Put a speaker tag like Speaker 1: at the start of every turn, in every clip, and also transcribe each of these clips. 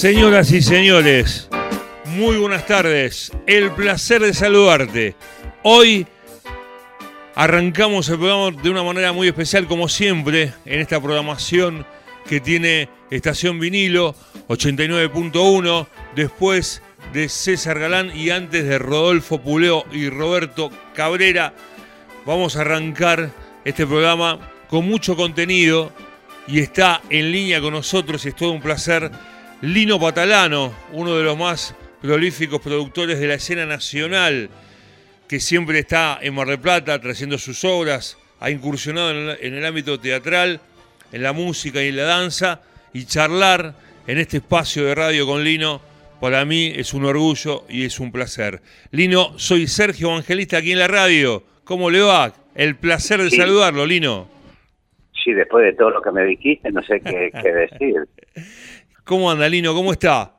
Speaker 1: Señoras y señores, muy buenas tardes. El placer de saludarte. Hoy arrancamos el programa de una manera muy especial, como siempre, en esta programación que tiene Estación Vinilo 89.1, después de César Galán y antes de Rodolfo Puleo y Roberto Cabrera. Vamos a arrancar este programa con mucho contenido y está en línea con nosotros y es todo un placer Lino Patalano, uno de los más prolíficos productores de la escena nacional, que siempre está en Mar del Plata trayendo sus obras, ha incursionado en el, ámbito teatral, en la música y en la danza, y charlar en este espacio de radio con Lino, para mí es un orgullo y es un placer. Lino, soy Sergio Evangelista aquí en la radio. ¿Cómo le va? El placer de saludarlo, Lino.
Speaker 2: Sí, después de todo lo que me dijiste, no sé qué, qué decir.
Speaker 1: ¿Cómo anda, Lino? ¿Cómo está?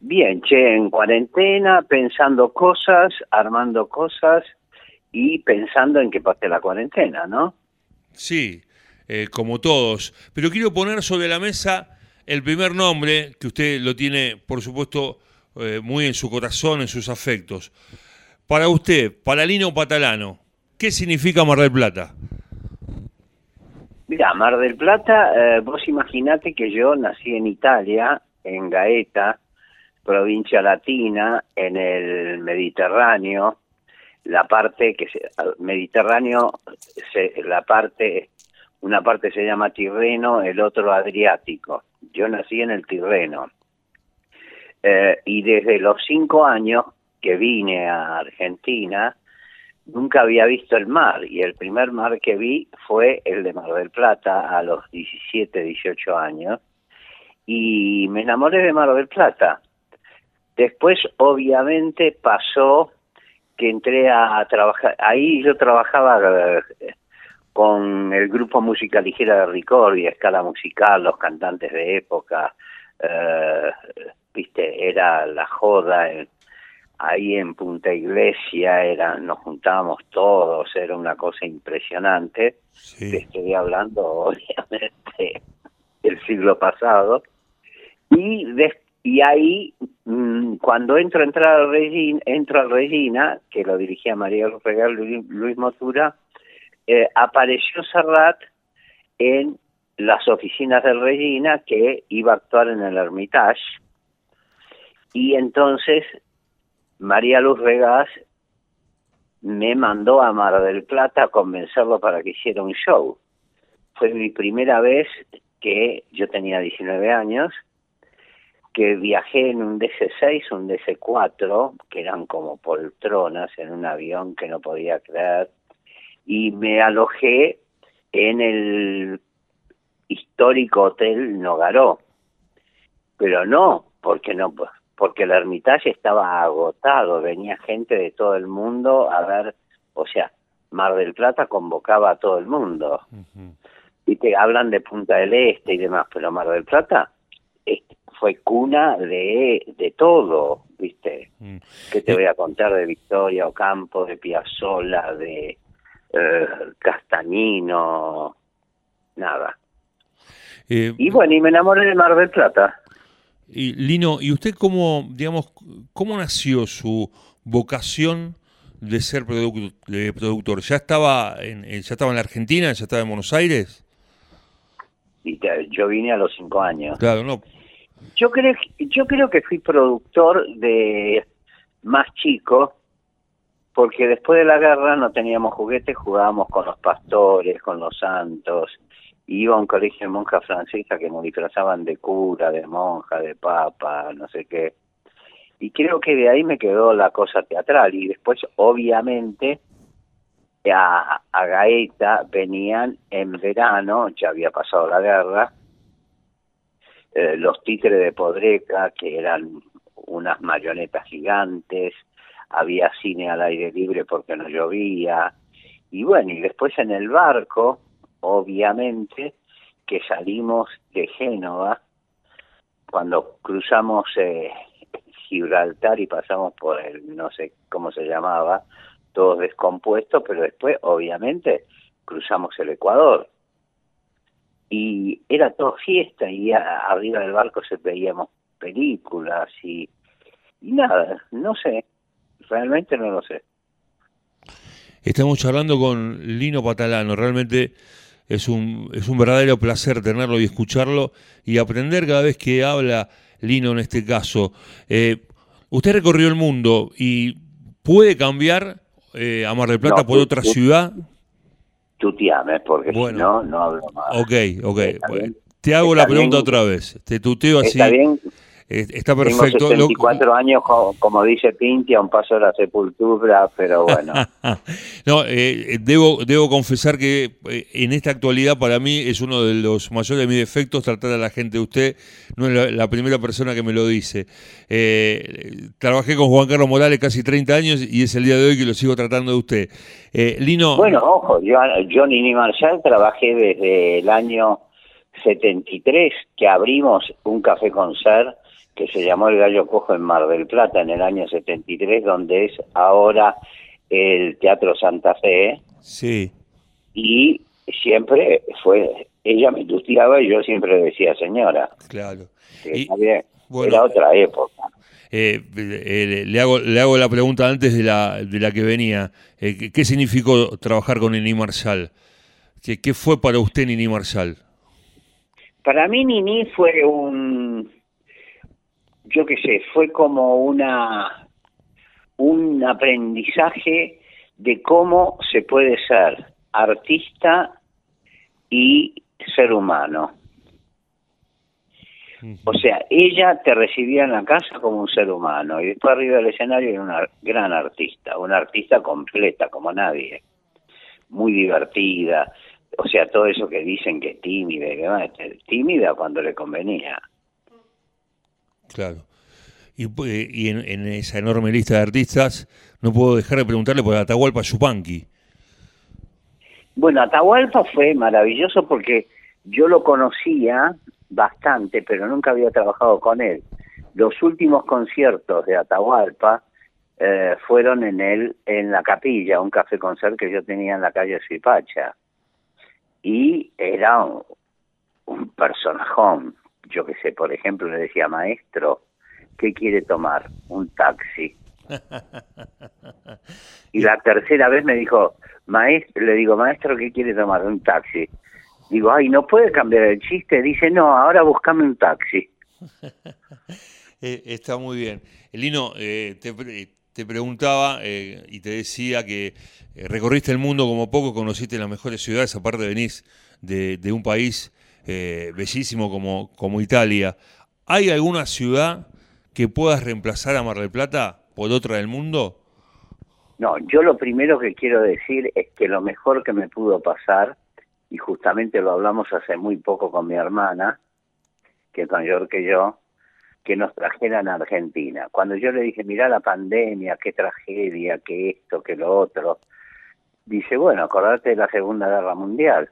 Speaker 2: Bien, che, en cuarentena, pensando cosas, armando cosas y pensando en que pase la cuarentena, ¿no?
Speaker 1: Sí, eh, como todos. Pero quiero poner sobre la mesa el primer nombre, que usted lo tiene, por supuesto, eh, muy en su corazón, en sus afectos. Para usted, para Lino Patalano, ¿qué significa Mar del Plata?
Speaker 2: Mira, Mar del Plata, eh, vos imaginate que yo nací en Italia, en Gaeta, provincia latina, en el Mediterráneo, la parte que se, Mediterráneo, la parte, una parte se llama Tirreno, el otro Adriático. Yo nací en el Tirreno. Eh, y desde los cinco años que vine a Argentina, nunca había visto el mar y el primer mar que vi fue el de Mar del Plata a los 17, 18 años y me enamoré de Mar del Plata. Después obviamente pasó que entré a trabajar, ahí yo trabajaba eh, con el grupo Música Ligera de y Escala Musical, los cantantes de época, eh, viste, era la joda, ahí en Punta Iglesia era, nos juntábamos todos, era una cosa impresionante. estoy hablando, obviamente, del siglo pasado. Y, y ahí, mm, cuando entro, entrar al Regina, entro al Regina, que lo dirigía María Regal Luis, Luis Motura, eh, apareció Serrat en las oficinas del Regina, que iba a actuar en el Hermitage. Y entonces María Luz Regás me mandó a Mar del Plata a convencerlo para que hiciera un show. Fue mi primera vez que yo tenía 19 años, que viajé en un DC-6, un DC-4, que eran como poltronas en un avión que no podía creer, y me alojé en el histórico Hotel Nogaró. Pero no, porque no, porque el Hermitage estaba agotado, venía gente de todo el mundo a ver, o sea, Mar del Plata convocaba a todo el mundo. Y te hablan de Punta del Este y demás, pero Mar del Plata fue cuna de, de todo, ¿viste? Mm. ¿Qué te voy a contar de Victoria Ocampo, de Piazzola, de eh, Castañino? Nada. Eh, y bueno, y me enamoré de Mar del Plata.
Speaker 1: Y Lino, ¿y usted cómo, digamos, cómo nació su vocación de ser productor? ¿Ya estaba en, ya estaba en la Argentina, ya estaba en Buenos Aires?
Speaker 2: yo vine a los cinco años.
Speaker 1: Claro, no.
Speaker 2: Yo creo, yo creo que fui productor de más chico, porque después de la guerra no teníamos juguetes, jugábamos con los pastores, con los santos, iba a un colegio de monjas francesas que nos disfrazaban de cura, de monja, de papa, no sé qué. Y creo que de ahí me quedó la cosa teatral. Y después, obviamente, a, a Gaeta venían en verano, ya había pasado la guerra, eh, los títeres de Podreca, que eran unas marionetas gigantes, había cine al aire libre porque no llovía, y bueno, y después en el barco obviamente que salimos de Génova, cuando cruzamos eh, Gibraltar y pasamos por el, no sé cómo se llamaba, todo descompuesto, pero después obviamente cruzamos el Ecuador. Y era todo fiesta y arriba del barco se veíamos películas y, y nada, no sé, realmente no lo sé.
Speaker 1: Estamos charlando con Lino Patalano, realmente es un, es un verdadero placer tenerlo y escucharlo y aprender cada vez que habla Lino en este caso. Eh, usted recorrió el mundo y puede cambiar eh, a Mar del Plata por otra ciudad.
Speaker 2: Tú te ames, porque si no, no hablo más.
Speaker 1: Ok, ok. Te hago la pregunta otra vez. Te tuteo así.
Speaker 2: Está bien,
Speaker 1: Está perfecto.
Speaker 2: Tengo 74 años, como dice Pinti, a un paso de la sepultura, pero bueno.
Speaker 1: no, eh, debo, debo confesar que eh, en esta actualidad para mí es uno de los mayores de mis defectos tratar a la gente de usted. No es la, primera persona que me lo dice. Eh, trabajé con Juan Carlos Morales casi 30 años y es el día de hoy que lo sigo tratando de usted. Lino.
Speaker 2: Bueno, ojo, yo, yo Nini Marshall trabajé desde el año 73 que abrimos un café con ser que se llamó El Gallo Cojo en Mar del Plata en el año 73, donde es ahora el Teatro Santa Fe.
Speaker 1: Sí.
Speaker 2: Y siempre fue, ella me tuteaba y yo siempre decía señora.
Speaker 1: Claro.
Speaker 2: Era otra época.
Speaker 1: Eh, eh, le, hago, le hago la pregunta antes de la, de la que venía. Eh, ¿Qué significó trabajar con Nini Marshall? ¿Qué, ¿Qué fue para usted Nini Marshall?
Speaker 2: Para mí Nini fue un yo qué sé, fue como una un aprendizaje de cómo se puede ser artista y ser humano. O sea, ella te recibía en la casa como un ser humano y después arriba del escenario era una gran artista, una artista completa como nadie, muy divertida, o sea, todo eso que dicen que es tímida, que tímida cuando le convenía.
Speaker 1: Claro. Y, en, esa enorme lista de artistas, no puedo dejar de preguntarle por Atahualpa Yupanqui.
Speaker 2: Bueno, Atahualpa fue maravilloso porque yo lo conocía bastante, pero nunca había trabajado con él. Los últimos conciertos de Atahualpa eh, fueron en él, en la capilla, un café concert que yo tenía en la calle Suipacha. Y era un, un personajón, yo que sé, por ejemplo, le decía maestro, ¿qué quiere tomar? Un taxi. Y la tercera vez me dijo, maestro, le digo, maestro, ¿qué quiere tomar? Un taxi. Digo, ay, ¿no puede cambiar el chiste? Dice, no, ahora buscame un taxi.
Speaker 1: Eh, está muy bien. Lino, eh, te, preguntaba eh, y te decía que recorriste el mundo como poco, conociste las mejores ciudades, aparte venís de, de un país bellísimo como, como Italia. ¿Hay alguna ciudad que puedas reemplazar a Mar del Plata por otra del mundo?
Speaker 2: No, yo lo primero que quiero decir es que lo mejor que me pudo pasar, y justamente lo hablamos hace muy poco con mi hermana, que es mayor que yo, que nos trajeran a Argentina. Cuando yo le dije, mira la pandemia, qué tragedia, qué esto, qué lo otro, dice, bueno, acordate de la Segunda Guerra Mundial,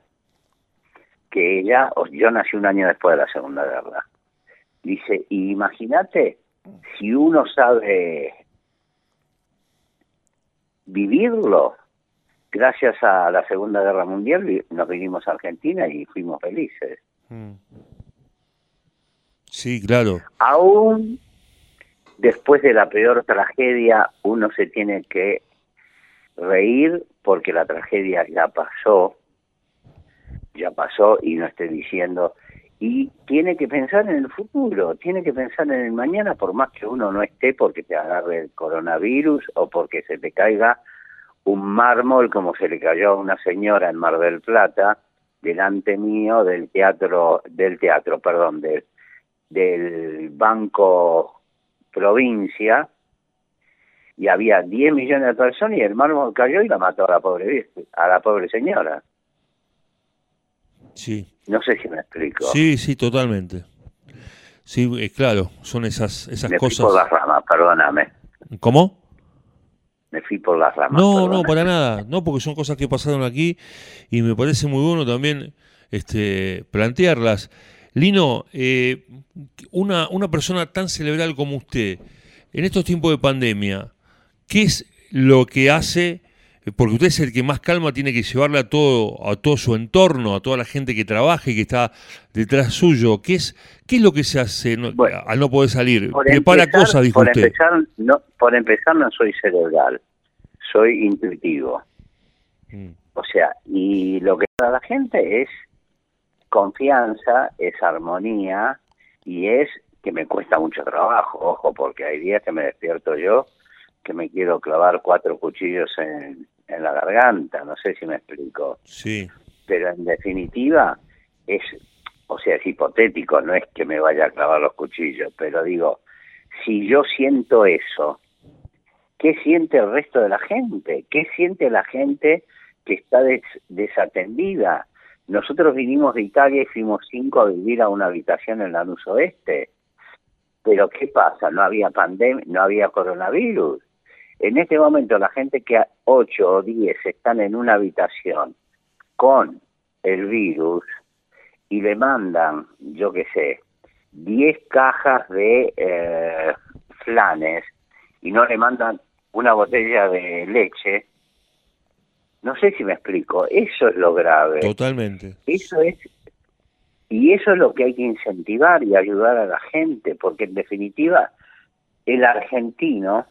Speaker 2: que ella, yo nací un año después de la Segunda Guerra. Dice, imagínate si uno sabe vivirlo, gracias a la Segunda Guerra Mundial nos vinimos a Argentina y fuimos felices. Mm.
Speaker 1: Sí, claro.
Speaker 2: Aún después de la peor tragedia, uno se tiene que reír porque la tragedia ya pasó, ya pasó y no estoy diciendo y tiene que pensar en el futuro, tiene que pensar en el mañana, por más que uno no esté porque te agarre el coronavirus o porque se te caiga un mármol como se le cayó a una señora en Mar del Plata delante mío del teatro del teatro, perdón, del del Banco Provincia y había 10 millones de personas y el mármol cayó y la mató a la pobre a la pobre señora.
Speaker 1: Sí.
Speaker 2: No sé si me explico.
Speaker 1: Sí, sí, totalmente. Sí, eh, claro, son esas, esas
Speaker 2: me
Speaker 1: cosas.
Speaker 2: Fui por las ramas, perdóname.
Speaker 1: ¿Cómo?
Speaker 2: Me fui por las ramas.
Speaker 1: No, no, para nada. No, porque son cosas que pasaron aquí y me parece muy bueno también este, plantearlas. Lino, eh, una, una persona tan cerebral como usted, en estos tiempos de pandemia, ¿qué es lo que hace porque usted es el que más calma tiene que llevarle a todo, a todo su entorno, a toda la gente que trabaja y que está detrás suyo. ¿Qué es, qué es lo que se hace no, al no poder salir?
Speaker 2: Prepara cosas, dijo por Empezar, no, por empezar, no soy cerebral, soy intuitivo. Mm. O sea, y lo que da la gente es confianza, es armonía y es que me cuesta mucho trabajo, ojo, porque hay días que me despierto yo que me quiero clavar cuatro cuchillos en, en la garganta, no sé si me explico.
Speaker 1: Sí.
Speaker 2: Pero en definitiva es, o sea, es hipotético, no es que me vaya a clavar los cuchillos, pero digo, si yo siento eso, ¿qué siente el resto de la gente? ¿Qué siente la gente que está desatendida? Nosotros vinimos de Italia y fuimos cinco a vivir a una habitación en la Luz Oeste. Pero ¿qué pasa? No había pandemia, no había coronavirus. En este momento la gente que a 8 o 10 están en una habitación con el virus y le mandan, yo qué sé, 10 cajas de eh, flanes y no le mandan una botella de leche, no sé si me explico, eso es lo grave.
Speaker 1: Totalmente.
Speaker 2: Eso es y eso es lo que hay que incentivar y ayudar a la gente, porque en definitiva el argentino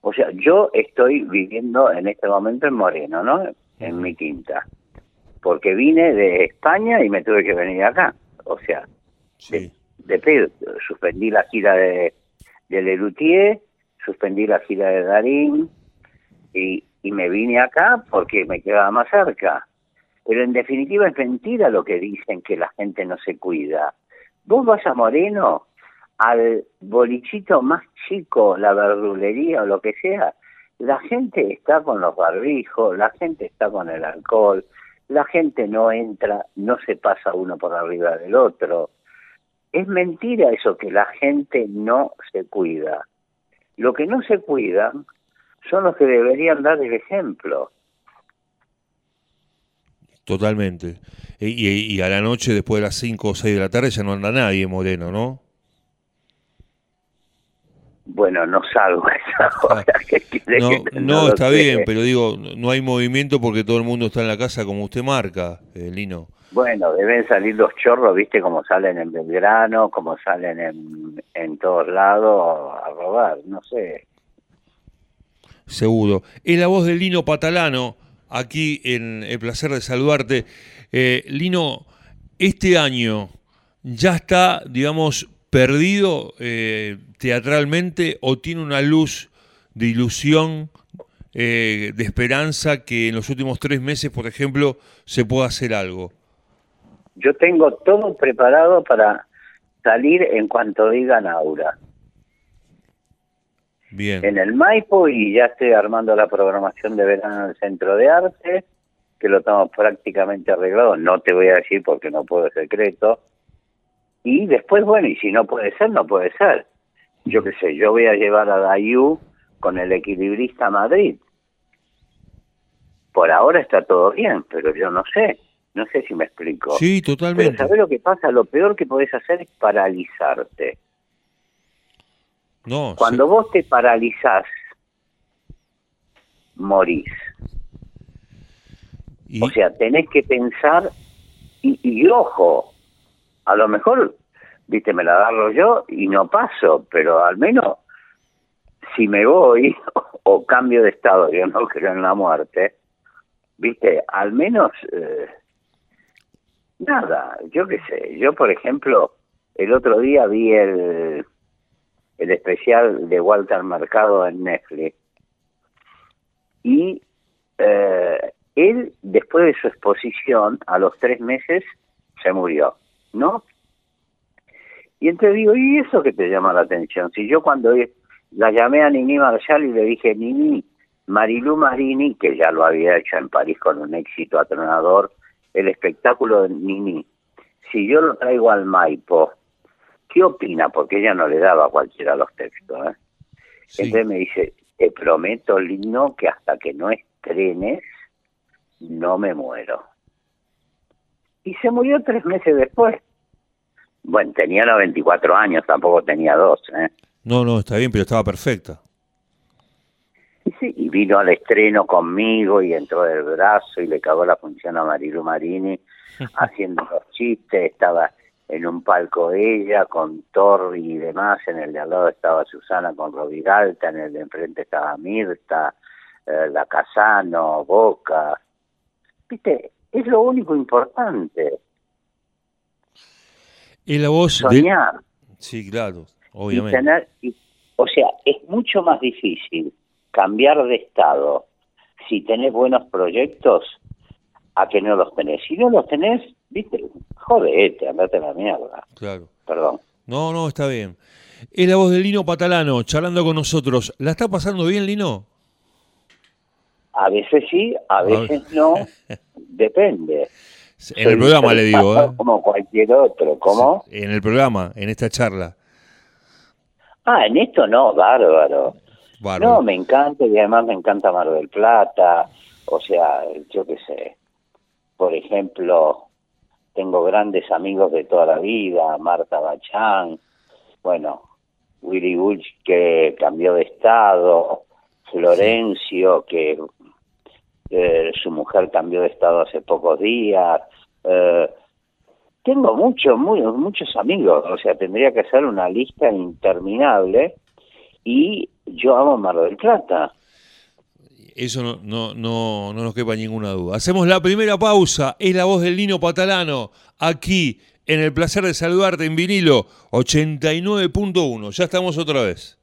Speaker 2: o sea, yo estoy viviendo en este momento en Moreno, ¿no? En mi quinta. Porque vine de España y me tuve que venir acá. O sea, de, pedo. Suspendí la gira de, de Lelutier, suspendí la gira de Darín y, y me vine acá porque me quedaba más cerca. Pero en definitiva es mentira lo que dicen que la gente no se cuida. Vos vas a Moreno al bolichito más chico, la verdulería o lo que sea, la gente está con los barbijos, la gente está con el alcohol, la gente no entra, no se pasa uno por arriba del otro. Es mentira eso que la gente no se cuida. Lo que no se cuida son los que deberían dar el ejemplo.
Speaker 1: Totalmente. Y, y, a la noche, después de las 5 o 6 de la tarde, ya no anda nadie, Moreno, ¿no?
Speaker 2: Bueno, no salgo a esa hora.
Speaker 1: no, no, está bien, pero digo, no hay movimiento porque todo el mundo está en la casa como usted marca, eh, Lino.
Speaker 2: Bueno, deben salir los chorros, viste, como salen en Belgrano, como salen en, en todos lados a robar, no sé.
Speaker 1: Seguro. Es la voz de Lino Patalano, aquí en El Placer de Saludarte. Eh, Lino, este año ya está, digamos, perdido eh, teatralmente o tiene una luz de ilusión, eh, de esperanza que en los últimos tres meses, por ejemplo, se pueda hacer algo?
Speaker 2: Yo tengo todo preparado para salir en cuanto digan Aura.
Speaker 1: Bien.
Speaker 2: En el Maipo y ya estoy armando la programación de verano en el Centro de Arte, que lo tengo prácticamente arreglado. No te voy a decir porque no puedo secreto y después, bueno, y si no puede ser, no puede ser. Yo qué sé, yo voy a llevar a Dayu con el equilibrista Madrid. Por ahora está todo bien, pero yo no sé. No sé si me explico.
Speaker 1: Sí, totalmente.
Speaker 2: Pero ¿sabes lo que pasa? Lo peor que podés hacer es paralizarte.
Speaker 1: No,
Speaker 2: Cuando vos te paralizás, morís. O sea, tenés que pensar, y, y ojo, a lo mejor, viste, me la agarro yo y no paso, pero al menos si me voy o cambio de estado, yo no creo en la muerte, viste, al menos eh, nada, yo qué sé, yo por ejemplo, el otro día vi el, el especial de Walter Mercado en Netflix y eh, él, después de su exposición, a los tres meses, se murió. ¿no? Y entonces digo, ¿y eso que te llama la atención? Si yo cuando la llamé a Nini Marshall y le dije, Nini, Marilú Marini, que ya lo había hecho en París con un éxito atronador, el espectáculo de Nini, si yo lo traigo al Maipo, ¿qué opina? Porque ella no le daba a cualquiera los textos. ¿eh? Entonces me dice, te prometo, Lino, que hasta que no estrenes, no me muero y se murió tres meses después. Bueno, tenía 94 años, tampoco tenía dos. ¿eh?
Speaker 1: No, no, está bien, pero estaba perfecta.
Speaker 2: Y sí, y vino al estreno conmigo y entró del brazo y le cagó la función a Marilu Marini haciendo los chistes, estaba en un palco ella con Torri y demás, en el de al lado estaba Susana con Roviralta, en el de enfrente estaba Mirta, eh, La Casano, Boca. Viste, es lo único importante.
Speaker 1: Y la voz
Speaker 2: Soñar.
Speaker 1: Sí, claro,
Speaker 2: Y
Speaker 1: obviamente.
Speaker 2: tener, y- o sea, es mucho más difícil cambiar de estado si tenés buenos proyectos a que no los tenés. Si no los tenés, viste, jodete, andate a la mierda.
Speaker 1: Claro.
Speaker 2: Perdón.
Speaker 1: No, no, está bien. Es la voz de Lino Patalano, charlando con nosotros. ¿La está pasando bien, Lino?
Speaker 2: A veces sí, a veces no, depende.
Speaker 1: En el programa le digo, ¿eh?
Speaker 2: Como cualquier otro, ¿cómo?
Speaker 1: En el programa, en esta charla.
Speaker 2: Ah, en esto no, bárbaro.
Speaker 1: Bárbaro.
Speaker 2: No, me encanta y además me encanta Mar del Plata. O sea, yo qué sé. Por ejemplo, tengo grandes amigos de toda la vida, Marta Bachán, bueno, Willy Bush que cambió de estado, Florencio que su mujer cambió de estado hace pocos días. eh, tengo muchos, muy, muchos amigos, o sea, tendría que hacer una lista interminable y yo amo Mar del Plata.
Speaker 1: Eso no, no, no, no nos quepa ninguna duda. Hacemos la primera pausa. Es la voz del Lino Patalano, aquí en el placer de saludarte en vinilo 89.1. Ya estamos otra vez.